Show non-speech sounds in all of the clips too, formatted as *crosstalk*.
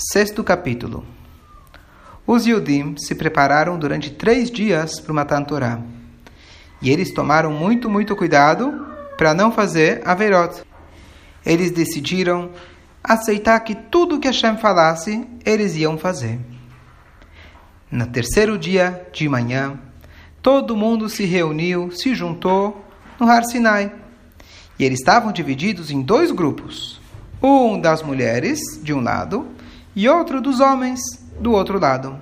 Sexto capítulo. Os Yudim se prepararam durante três dias para matar Torá. E eles tomaram muito, muito cuidado para não fazer Averot. Eles decidiram aceitar que tudo que Hashem falasse, eles iam fazer. No terceiro dia de manhã, todo mundo se reuniu, se juntou no Har Sinai. E eles estavam divididos em dois grupos. Um das mulheres, de um lado, e outro dos homens do outro lado.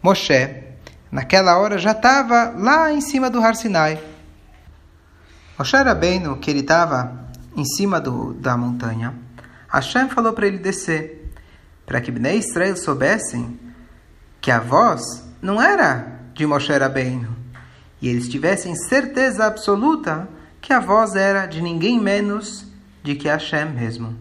Moshe, naquela hora, já estava lá em cima do Har Sinai. Moshe Rabbeinu, que ele estava em cima do, da montanha, Hashem falou para ele descer, para que Bnei Israel soubessem que a voz não era de Moshe Rabbeinu, e eles tivessem certeza absoluta que a voz era de ninguém menos de que Hashem mesmo.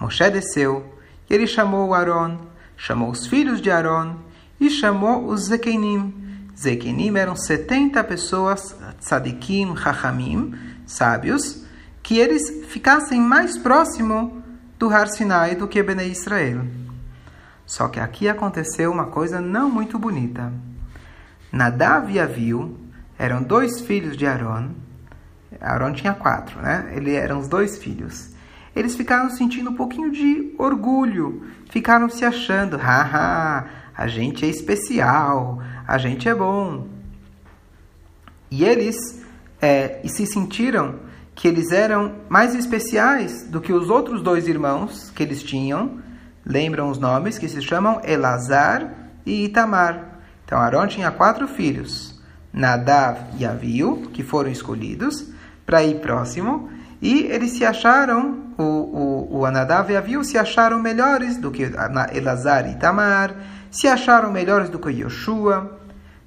Moshe desceu ele chamou Aaron, chamou os filhos de Aaron e chamou os Zekenim. Zekenim eram 70 pessoas, tzadikim, hachamim, sábios, que eles ficassem mais próximo do Har Sinai do que Bnei Israel. Só que aqui aconteceu uma coisa não muito bonita. Nadav e Aviu eram dois filhos de Aaron. Aaron tinha quatro, né? Eles eram os dois filhos eles ficaram sentindo um pouquinho de orgulho, ficaram se achando, haha, a gente é especial, a gente é bom. E eles é, se sentiram que eles eram mais especiais do que os outros dois irmãos que eles tinham. Lembram os nomes que se chamam Elazar e Itamar. Então Arão tinha quatro filhos, Nadav e Aviu, que foram escolhidos para ir próximo, e eles se acharam o, o, o Anadav e Aviu se acharam melhores do que Elazar e Tamar, se acharam melhores do que Yoshua.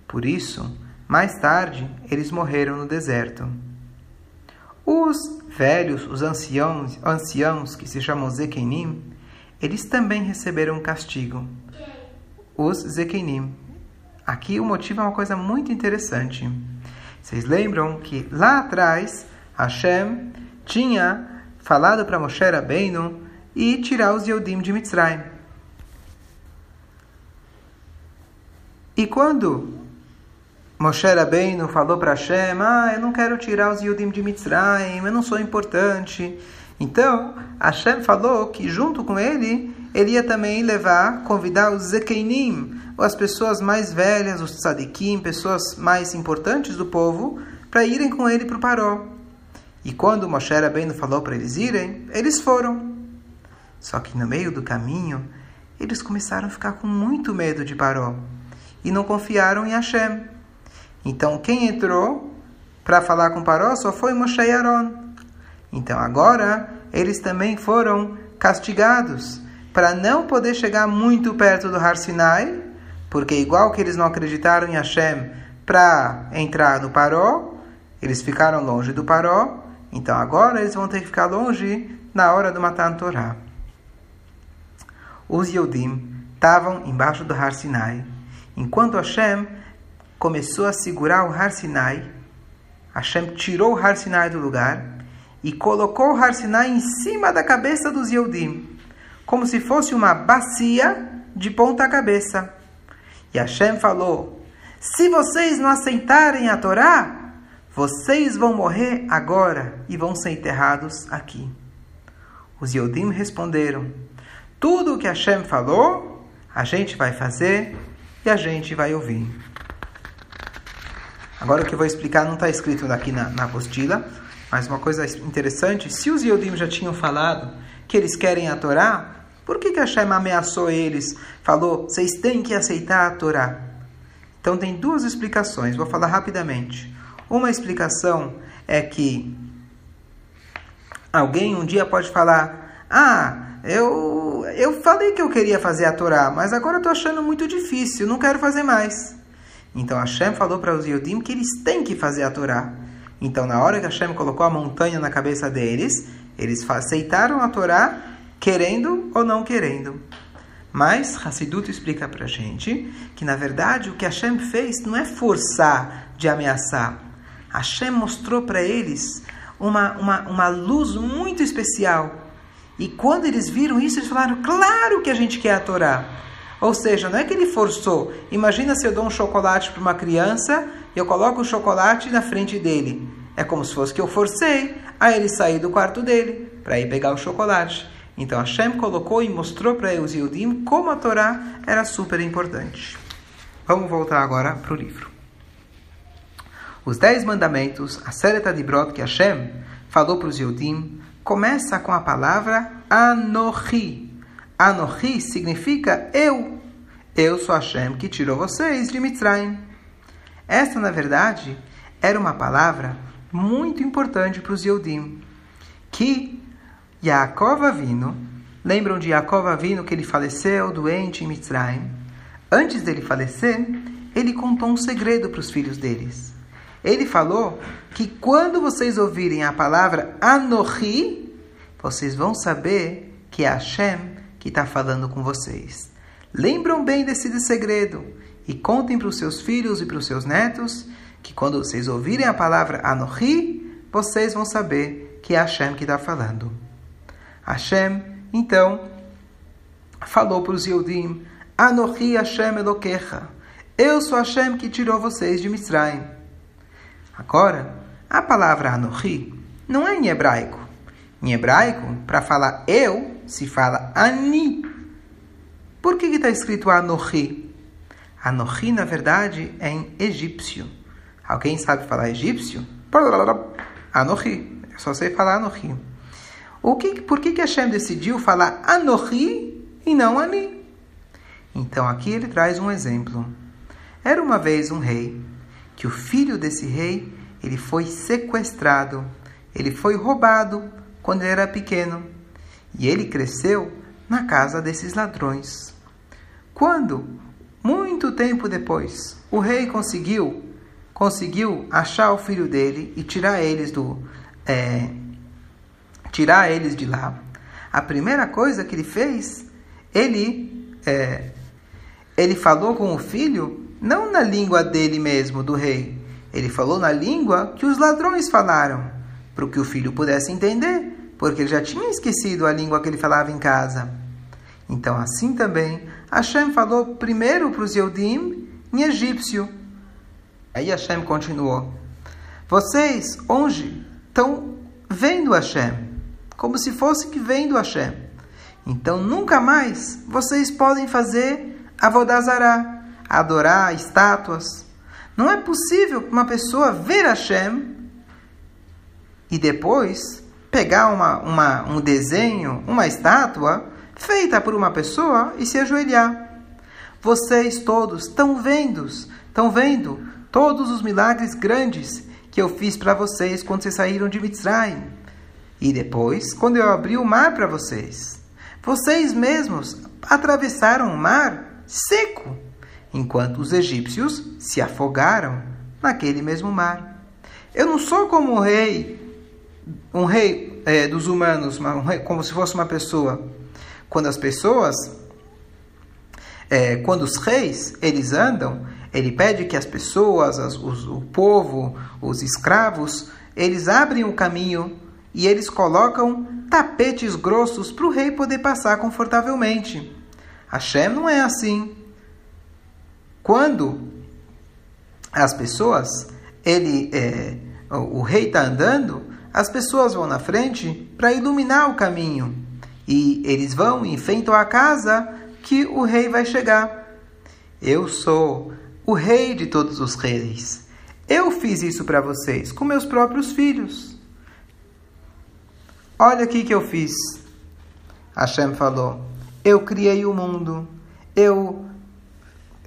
Por isso, mais tarde, eles morreram no deserto. Os velhos, os anciãos, anciãos que se chamam Zekenim, eles também receberam castigo. Os Zekenim. Aqui o motivo é uma coisa muito interessante. Vocês lembram que lá atrás Hashem tinha falado para Moshe Rabbeinu e tirar os Yehudim de Mitzrayim. E quando Moshe Rabbeinu falou para Hashem, ah, eu não quero tirar os Yehudim de Mitzrayim, eu não sou importante. Então, Hashem falou que junto com ele, ele ia também levar, convidar os Zekeinim, as pessoas mais velhas, os tzadikim, pessoas mais importantes do povo, para irem com ele para o Paró. E quando Moshe Rabbeinu falou para eles irem, eles foram. Só que no meio do caminho, eles começaram a ficar com muito medo de Paró e não confiaram em Hashem. Então quem entrou para falar com Paró só foi Moshe e Aaron. Então agora eles também foram castigados para não poder chegar muito perto do Har Sinai, porque igual que eles não acreditaram em Hashem para entrar no Paró, eles ficaram longe do Paró então agora eles vão ter que ficar longe na hora do Matan Torá. Os Yodim estavam embaixo do Har Sinai. Enquanto Hashem começou a segurar o Har Sinai, Hashem tirou o Har Sinai do lugar e colocou o Har Sinai em cima da cabeça dos Yodim, como se fosse uma bacia de ponta cabeça. E Hashem falou: Se vocês não aceitarem a Torá, vocês vão morrer agora e vão ser enterrados aqui. Os Yodim responderam: Tudo o que Hashem falou, a gente vai fazer e a gente vai ouvir. Agora o que eu vou explicar não está escrito aqui na, na apostila, mas uma coisa interessante: se os Yodim já tinham falado que eles querem a Torá, por que, que Hashem ameaçou eles? Falou: vocês têm que aceitar a Torá. Então tem duas explicações, vou falar rapidamente. Uma explicação é que alguém um dia pode falar: Ah, eu, eu falei que eu queria fazer a Torá, mas agora eu estou achando muito difícil, não quero fazer mais. Então Hashem falou para os Yodim que eles têm que fazer a Torá. Então, na hora que Hashem colocou a montanha na cabeça deles, eles aceitaram a Torá, querendo ou não querendo. Mas Hassidut explica para a gente que, na verdade, o que Hashem fez não é forçar de ameaçar. Hashem mostrou para eles uma, uma, uma luz muito especial. E quando eles viram isso, eles falaram: claro que a gente quer a Torá. Ou seja, não é que ele forçou. Imagina se eu dou um chocolate para uma criança e eu coloco o chocolate na frente dele. É como se fosse que eu forcei a ele sair do quarto dele para ir pegar o chocolate. Então Hashem colocou e mostrou para os como a Torá era super importante. Vamos voltar agora para o livro. Os Dez Mandamentos, a Sereta de Brot que Hashem falou para os Yudim, começa com a palavra Anochi. Anochi significa eu. Eu sou Hashem que tirou vocês de Mitzrayim. Essa, na verdade, era uma palavra muito importante para os Yehudim, que Yaakov Avino, lembram de Yaakov Avino que ele faleceu doente em Mitzrayim? Antes dele falecer, ele contou um segredo para os filhos deles. Ele falou que quando vocês ouvirem a palavra Anohi, vocês vão saber que é Hashem que está falando com vocês. Lembram bem desse segredo e contem para os seus filhos e para os seus netos que quando vocês ouvirem a palavra Anohi, vocês vão saber que é Hashem que está falando. Hashem, então, falou para os Yehudim, Anohi Hashem Elokecha, eu sou Hashem que tirou vocês de Mitzrayim. Agora, a palavra Anohi não é em hebraico. Em hebraico, para falar eu, se fala Ani. Por que está escrito Anohi? Anohi, na verdade, é em egípcio. Alguém sabe falar egípcio? Anohi. Eu só sei falar Anohi. O que, por que, que Hashem decidiu falar Anohi e não Ani? Então aqui ele traz um exemplo. Era uma vez um rei, que o filho desse rei, ele foi sequestrado, ele foi roubado quando ele era pequeno, e ele cresceu na casa desses ladrões. Quando, muito tempo depois, o rei conseguiu conseguiu achar o filho dele e tirar eles do é, tirar eles de lá. A primeira coisa que ele fez, ele é, ele falou com o filho não na língua dele mesmo, do rei. Ele falou na língua que os ladrões falaram, para que o filho pudesse entender, porque ele já tinha esquecido a língua que ele falava em casa. Então, assim também, Hashem falou primeiro para os Yehudim em egípcio, Aí Hashem continuou: Vocês hoje estão vendo Hashem, como se fosse que vendo Hashem. Então nunca mais vocês podem fazer avodazará, adorar estátuas. Não é possível uma pessoa ver Hashem e depois pegar uma, uma, um desenho, uma estátua feita por uma pessoa e se ajoelhar. Vocês todos estão vendo, estão vendo todos os milagres grandes que eu fiz para vocês quando vocês saíram de Mitzrayim. E depois, quando eu abri o mar para vocês. Vocês mesmos atravessaram o mar seco, enquanto os egípcios se afogaram naquele mesmo mar. Eu não sou como um rei, um rei é, dos humanos, um rei, como se fosse uma pessoa. Quando as pessoas, é, quando os reis, eles andam, ele pede que as pessoas, as, os, o povo, os escravos, eles abrem o caminho e eles colocam tapetes grossos para o rei poder passar confortavelmente. Hashem não é assim. Quando as pessoas, ele, é, o, rei está andando, as pessoas vão na frente para iluminar o caminho e eles vão e enfrentam a casa que o rei vai chegar. Eu sou o rei de todos os reis. Eu fiz isso para vocês com meus próprios filhos. Olha aqui que eu fiz. Hashem falou: Eu criei o mundo, eu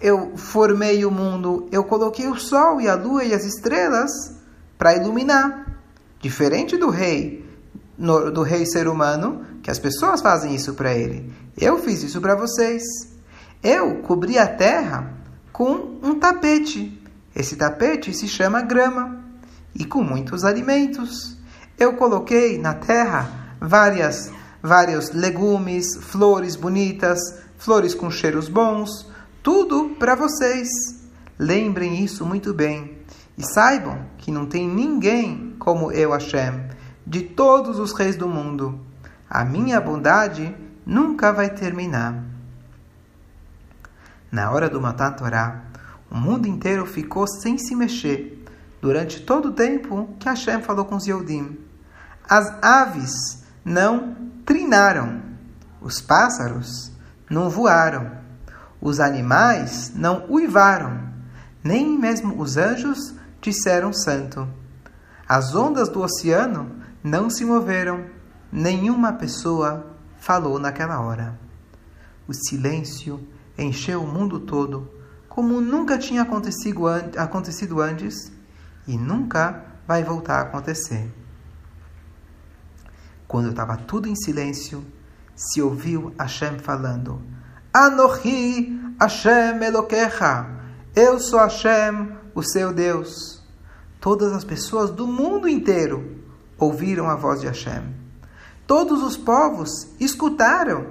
eu formei o mundo, eu coloquei o sol e a lua e as estrelas para iluminar. Diferente do rei, do rei ser humano, que as pessoas fazem isso para ele. Eu fiz isso para vocês. Eu cobri a terra com um tapete. Esse tapete se chama grama e com muitos alimentos. Eu coloquei na terra várias vários legumes, flores bonitas, flores com cheiros bons, tudo para vocês. Lembrem isso muito bem e saibam que não tem ninguém como eu, Hashem, de todos os reis do mundo. a minha bondade nunca vai terminar. Na hora do Matan Torá, o mundo inteiro ficou sem se mexer durante todo o tempo que Hashem falou com os. As aves não trinaram, os pássaros não voaram, os animais não uivaram, nem mesmo os anjos disseram santo. As ondas do oceano não se moveram, nenhuma pessoa falou naquela hora. O silêncio encheu o mundo todo, como nunca tinha acontecido, antes e nunca vai voltar a acontecer. Quando estava tudo em silêncio, se ouviu Hashem falando: Anohi Hashem Elokecha, eu sou Hashem, o seu Deus. Todas as pessoas do mundo inteiro ouviram a voz de Hashem. Todos os povos escutaram,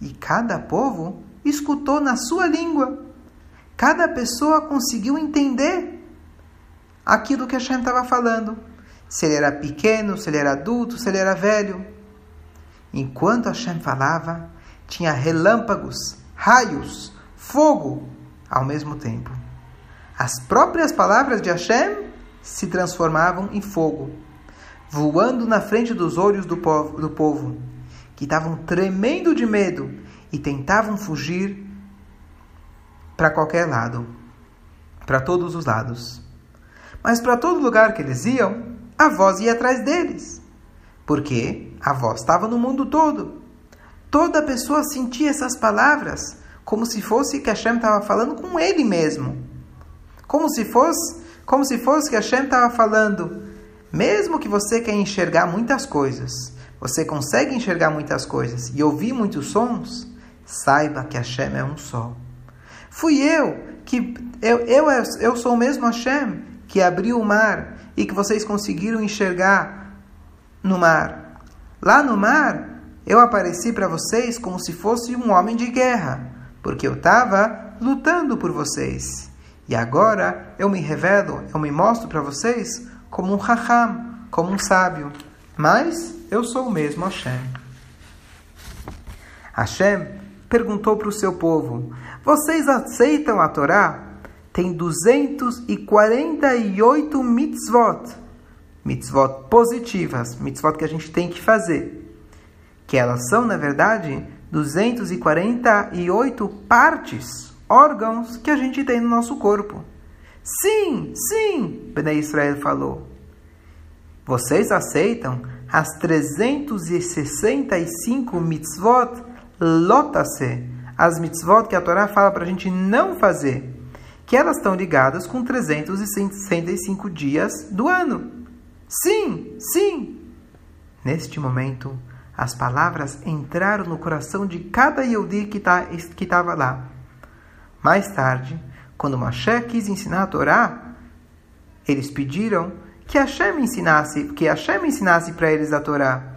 e cada povo escutou na sua língua. Cada pessoa conseguiu entender aquilo que Hashem estava falando. Se ele era pequeno, se ele era adulto, se ele era velho. Enquanto Hashem falava, tinha relâmpagos, raios, fogo ao mesmo tempo. As próprias palavras de Hashem se transformavam em fogo, voando na frente dos olhos do povo, do povo que estavam tremendo de medo e tentavam fugir para qualquer lado, para todos os lados. Mas para todo lugar que eles iam, a voz ia atrás deles, porque a voz estava no mundo todo. Toda pessoa sentia essas palavras como se fosse que Hashem estava falando com ele mesmo. Como se fosse, como se fosse que Hashem estava falando, mesmo que você quer enxergar muitas coisas, você consegue enxergar muitas coisas e ouvir muitos sons, saiba que Hashem é um só. Fui eu que eu, eu, eu sou o mesmo Hashem que abriu o mar e que vocês conseguiram enxergar no mar. Lá no mar, eu apareci para vocês como se fosse um homem de guerra, porque eu estava lutando por vocês. E agora eu me revelo, eu me mostro para vocês como um raham, como um sábio. Mas eu sou o mesmo Hashem. Hashem perguntou para o seu povo: Vocês aceitam a Torá? Tem 248 mitzvot. Mitzvot positivas, mitzvot que a gente tem que fazer. Que elas são, na verdade, 248 partes, órgãos que a gente tem no nosso corpo. Sim, sim, Bnei Israel falou. Vocês aceitam as 365 mitzvot lotase, as mitzvot que a Torá fala para a gente não fazer, que elas estão ligadas com 365 dias do ano. Sim, sim. Neste momento, as palavras entraram no coração de cada Yehudi que tá, estava lá. Mais tarde, quando Moshe quis ensinar a Torá, eles pediram que Hashem ensinasse, que Hashem ensinasse para eles a Torá.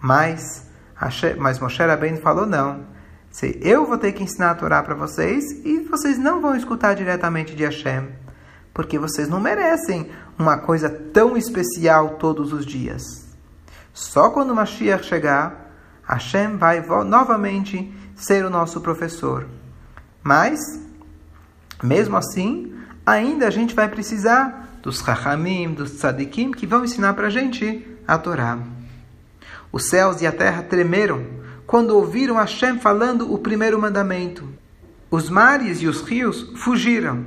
Mas mas Moshe Rabbeinu falou não. Eu vou ter que ensinar a Torá para vocês e vocês não vão escutar diretamente de Hashem, porque vocês não merecem uma coisa tão especial todos os dias. Só quando Mashiach chegar, Hashem vai novamente ser o nosso professor. Mas, mesmo assim, ainda a gente vai precisar dos Chachamim, dos Tzadikim, que vão ensinar para a gente a Torá. Os céus e a terra tremeram quando ouviram Hashem falando o primeiro mandamento. Os mares e os rios fugiram.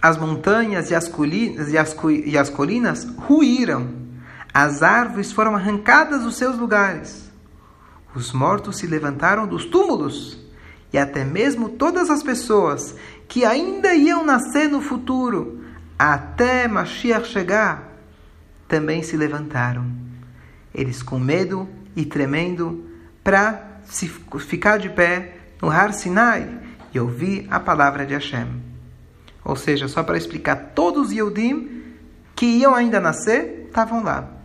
As montanhas e as colinas, e as, e as colinas ruíram. As árvores foram arrancadas dos seus lugares. Os mortos se levantaram dos túmulos. E até mesmo todas as pessoas que ainda iam nascer no futuro, até Mashiach chegar, também se levantaram. Eles com medo e tremendo para ficar de pé no Har Sinai e ouvir a palavra de Hashem. Ou seja, só para explicar, todos os Yehudim que iam ainda nascer estavam lá.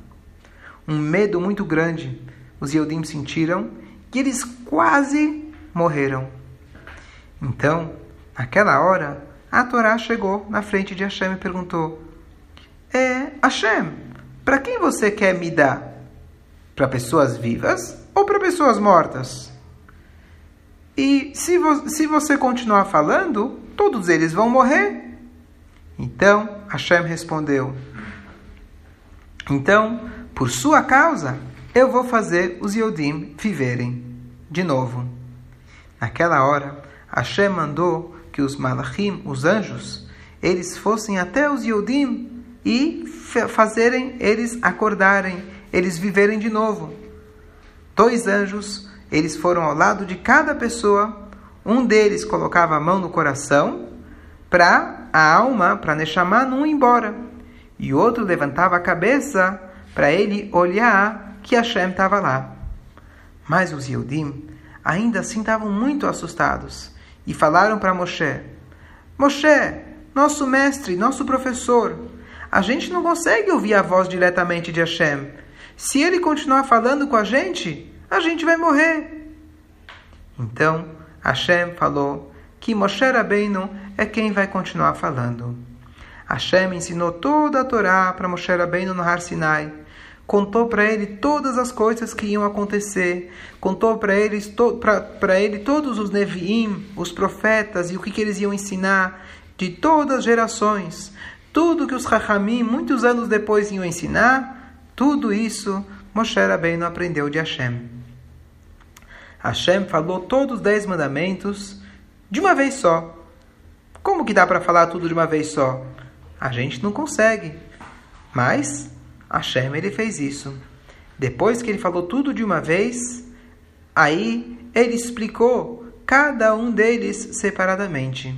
Um medo muito grande os Yehudim sentiram que eles quase morreram. Então, naquela hora, a Torá chegou na frente de Hashem e perguntou: É, Hashem, para quem você quer me dar? para pessoas vivas ou para pessoas mortas? E se, vo se você continuar falando, todos eles vão morrer. Então Hashem respondeu: Então, por sua causa, eu vou fazer os Yodim viverem de novo. Naquela hora, Hashem mandou que os Malachim, os anjos, eles fossem até os Yodim e fazerem eles acordarem, eles viverem de novo. Dois anjos, eles foram ao lado de cada pessoa, um deles colocava a mão no coração para a alma, para Neshama não ir embora, e o outro levantava a cabeça para ele olhar que Hashem estava lá. Mas os Yodim ainda assim estavam muito assustados e falaram para Moshe: Moshe, nosso mestre, nosso professor, a gente não consegue ouvir a voz diretamente de Hashem. Se ele continuar falando com a gente, a gente vai morrer. Então Hashem falou que Moshe Rabbeinu é quem vai continuar falando. Hashem ensinou toda a Torá para Moshe Rabbeinu no Har Sinai contou para ele todas as coisas que iam acontecer, contou para ele, to, ele todos os Neviim, os profetas e o que, que eles iam ensinar de todas as gerações. Tudo que os Rahamim, muitos anos depois, iam ensinar, tudo isso Moshe Rabbeinu aprendeu de Hashem. Hashem falou todos os dez mandamentos de uma vez só. Como que dá para falar tudo de uma vez só? A gente não consegue. Mas Hashem ele fez isso. Depois que ele falou tudo de uma vez, aí ele explicou cada um deles separadamente.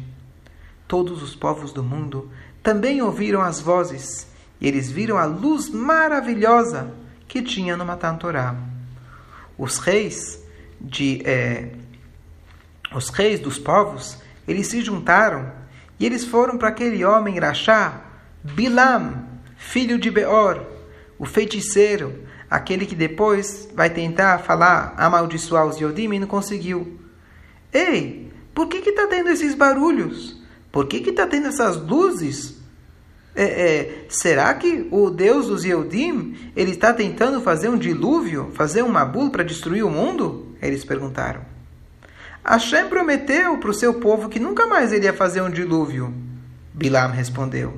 Todos os povos do mundo também ouviram as vozes e eles viram a luz maravilhosa que tinha no Matan Torah. Os reis de é, os reis dos povos eles se juntaram e eles foram para aquele homem Rachá, Bilam, filho de Beor, o feiticeiro, aquele que depois vai tentar falar, amaldiçoar os Yodim e não conseguiu. Ei, por que que está tendo esses barulhos? Por que que está tendo essas luzes? É, é, será que o Deus dos Yodim ele está tentando fazer um dilúvio, fazer um mabul para destruir o mundo? Eles perguntaram. Hashem prometeu para o seu povo que nunca mais ele ia fazer um dilúvio. Bilam respondeu.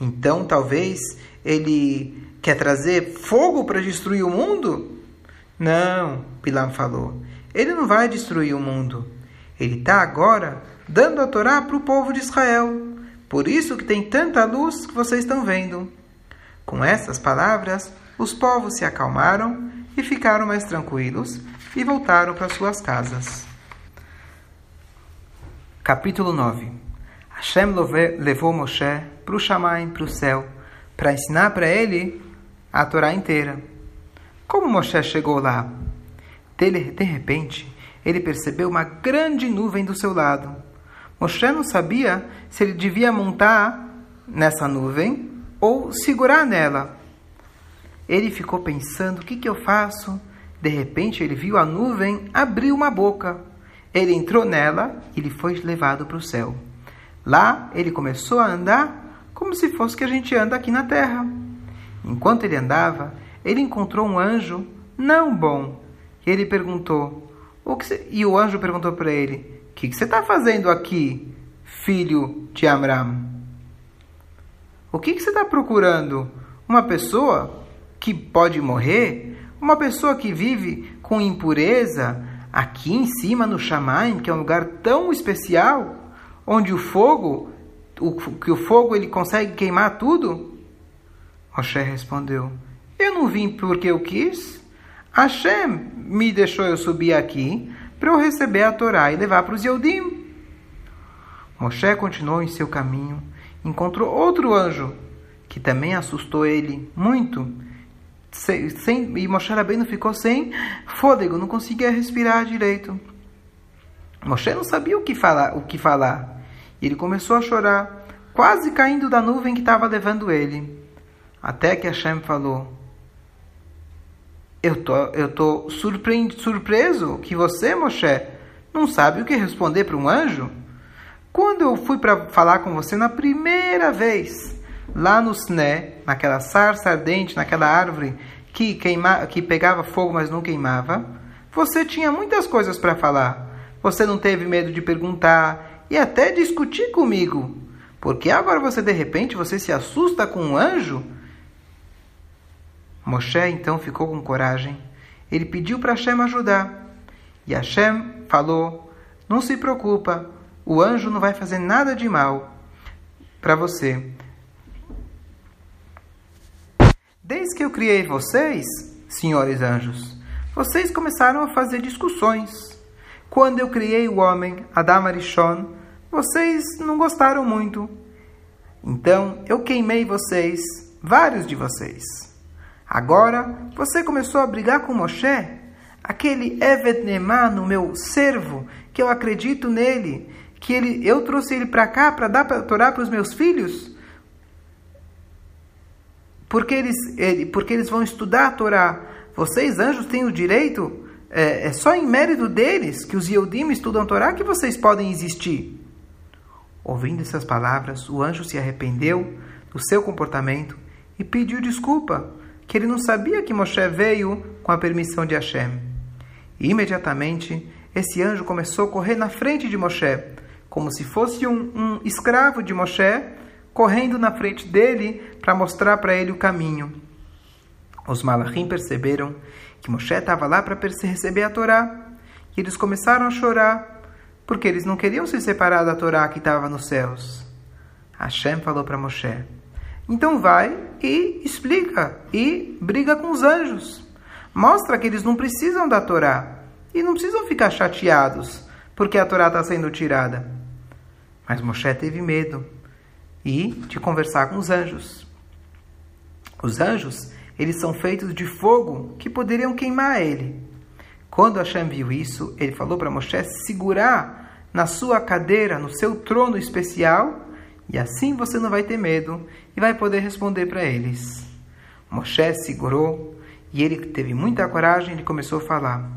Então talvez ele Quer trazer fogo para destruir o mundo? Não, Pilam falou. Ele não vai destruir o mundo. Ele está agora dando a Torá para o povo de Israel. Por isso que tem tanta luz que vocês estão vendo. Com essas palavras, os povos se acalmaram e ficaram mais tranquilos e voltaram para suas casas. Capítulo 9 Hashem levou Moshe para o Shamayim, para o céu, para ensinar para ele a Torá inteira. Como Moshe chegou lá? De, repente, ele percebeu uma grande nuvem do seu lado. Moshe não sabia se ele devia montar nessa nuvem ou segurar nela. Ele ficou pensando: o que, que eu faço? De repente, ele viu a nuvem abrir uma boca. Ele entrou nela e ele foi levado para o céu. Lá, ele começou a andar como se fosse que a gente anda aqui na terra. Enquanto ele andava, ele encontrou um anjo não bom. E ele perguntou: o que. E o anjo perguntou para ele: O que, você está fazendo aqui, filho de Amram? O que, que você está procurando? Uma pessoa que pode morrer? Uma pessoa que vive com impureza aqui em cima no Shamaim, que é um lugar tão especial, onde o fogo, o, que o fogo ele consegue queimar tudo? Moshe respondeu: Eu não vim porque eu quis. Hashem me deixou eu subir aqui para eu receber a Torá e levar para os Yehudim. Moshe continuou em seu caminho, encontrou outro anjo que também assustou ele muito. Sem, sem, e Moshe Rabbeinu ficou sem fôlego, não conseguia respirar direito. Moshe não sabia o que falar, o que falar. Ele começou a chorar, quase caindo da nuvem que estava levando ele. Até que Hashem falou: Eu tô, eu tô surpreso que você, Moshe, não sabe o que responder para um anjo? Quando eu fui para falar com você na primeira vez, lá no Sné, naquela sarça ardente, naquela árvore que, queima, que pegava fogo, mas não queimava, Você tinha muitas coisas para falar. Você não teve medo de perguntar e até discutir comigo. Porque agora você de repente você se assusta com um anjo? Moshe então ficou com coragem. Ele pediu para Hashem ajudar. E Hashem falou: Não se preocupa, o anjo não vai fazer nada de mal para você. Desde que eu criei vocês, senhores anjos, vocês começaram a fazer discussões. Quando eu criei o homem, Adam Arishon, vocês não gostaram muito. Então eu queimei vocês, vários de vocês. Agora você começou a brigar com Moshe, aquele Evet no meu servo, que eu acredito nele, que ele, eu trouxe ele para cá para dar para Torá para os meus filhos, porque eles, ele, porque eles vão estudar a Torá. Vocês, anjos, têm o direito, é, é só em mérito deles que os Yehudim estudam a Torá que vocês podem existir. Ouvindo essas palavras, o anjo se arrependeu do seu comportamento e pediu desculpa, que ele não sabia que Moshe veio com a permissão de Hashem. E imediatamente, esse anjo começou a correr na frente de Moshe, como se fosse um, um escravo de Moshe, correndo na frente dele para mostrar para ele o caminho. Os malachim perceberam que Moshe estava lá para receber a Torá e eles começaram a chorar porque eles não queriam se separar da Torá que estava nos céus. Hashem falou para Moshe: Então vai e explica e briga com os anjos. Mostra que eles não precisam da Torá e não precisam ficar chateados porque a Torá está sendo tirada. Mas Moshe teve medo e de conversar com os anjos. Os anjos, eles são feitos de fogo que poderiam queimar ele. Quando Hashem viu isso, ele falou para Moshe segurar na sua cadeira, no seu trono especial, e assim você não vai ter medo e vai poder responder para eles. Moshe segurou e ele teve muita coragem e começou a falar: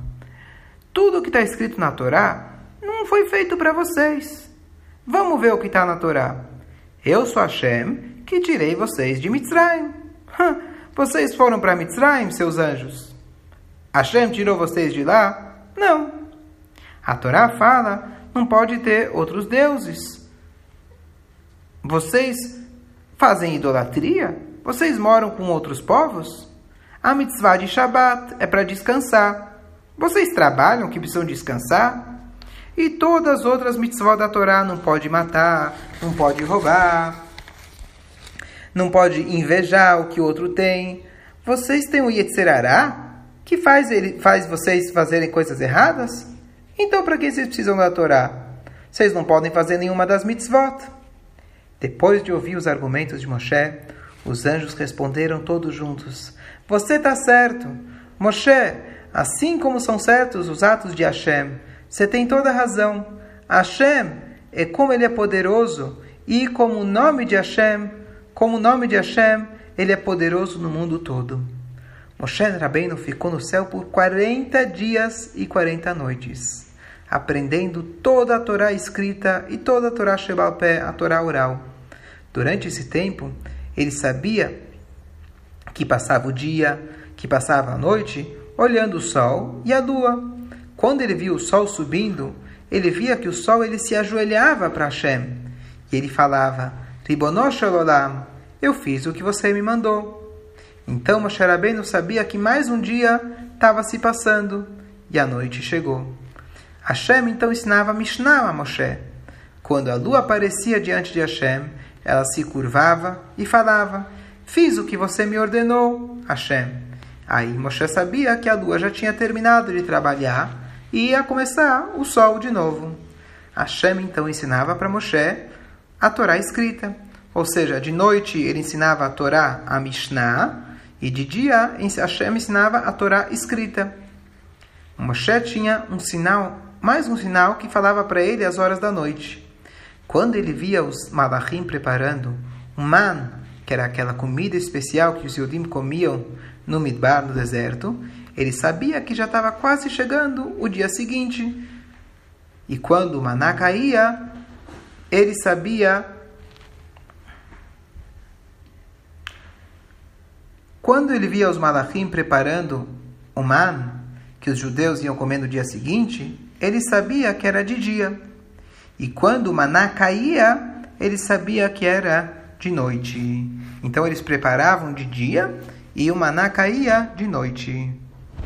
Tudo o que está escrito na Torá não foi feito para vocês. Vamos ver o que está na Torá. Eu sou Hashem que tirei vocês de Mitzrayim. *laughs* Vocês foram para Mitzrayim, seus anjos? Hashem tirou vocês de lá? Não. A Torá fala, não pode ter outros deuses. Vocês fazem idolatria? Vocês moram com outros povos? A mitzvah de Shabat é para descansar. Vocês trabalham que precisam descansar? E todas as outras mitzvot da Torá não pode matar, não pode roubar, não pode invejar o que o outro tem. Vocês têm o Yetzerará, que faz, ele, faz vocês fazerem coisas erradas? Então, para que vocês precisam da Torá? Vocês não podem fazer nenhuma das mitzvot. Depois de ouvir os argumentos de Moshe, os anjos responderam todos juntos: Você está certo, Moshe, assim como são certos os atos de Hashem. Você tem toda a razão. Hashem é como ele é poderoso e como o nome de Hashem, como o nome de Hashem, ele é poderoso no mundo todo. Moshe Rabbeinu ficou no céu por 40 dias e 40 noites, aprendendo toda a Torá escrita e toda a Torá Shebal Pé, a Torá oral. Durante esse tempo, ele sabia que passava o dia, que passava a noite, olhando o sol e a lua. Quando ele viu o sol subindo, ele via que o sol ele se ajoelhava para Hashem. E ele falava, Ribonosh Olam, eu fiz o que você me mandou. Então Moshe Rabbeinu sabia que mais um dia estava se passando e a noite chegou. Hashem então ensinava Mishnah a Moshe. Quando a lua aparecia diante de Hashem, ela se curvava e falava: Fiz o que você me ordenou, Hashem. Aí Moshe sabia que a lua já tinha terminado de trabalhar e ia começar o sol de novo. Hashem então ensinava para Moshe a Torá escrita. Ou seja, de noite ele ensinava a Torá, a Mishnah, e de dia Hashem ensinava a Torá escrita. Moshe tinha um sinal, mais um sinal que falava para ele as horas da noite. Quando ele via os malachim preparando o man, que era aquela comida especial que os Yudim comiam no Midbar, no deserto, ele sabia que já estava quase chegando o dia seguinte. E quando o maná caía, ele sabia. Quando ele via os malachim preparando o man, que que os judeus iam comer no dia seguinte, ele sabia que era de dia. E quando o maná caía, ele sabia que era de noite. Então eles preparavam de dia e o maná caía de noite.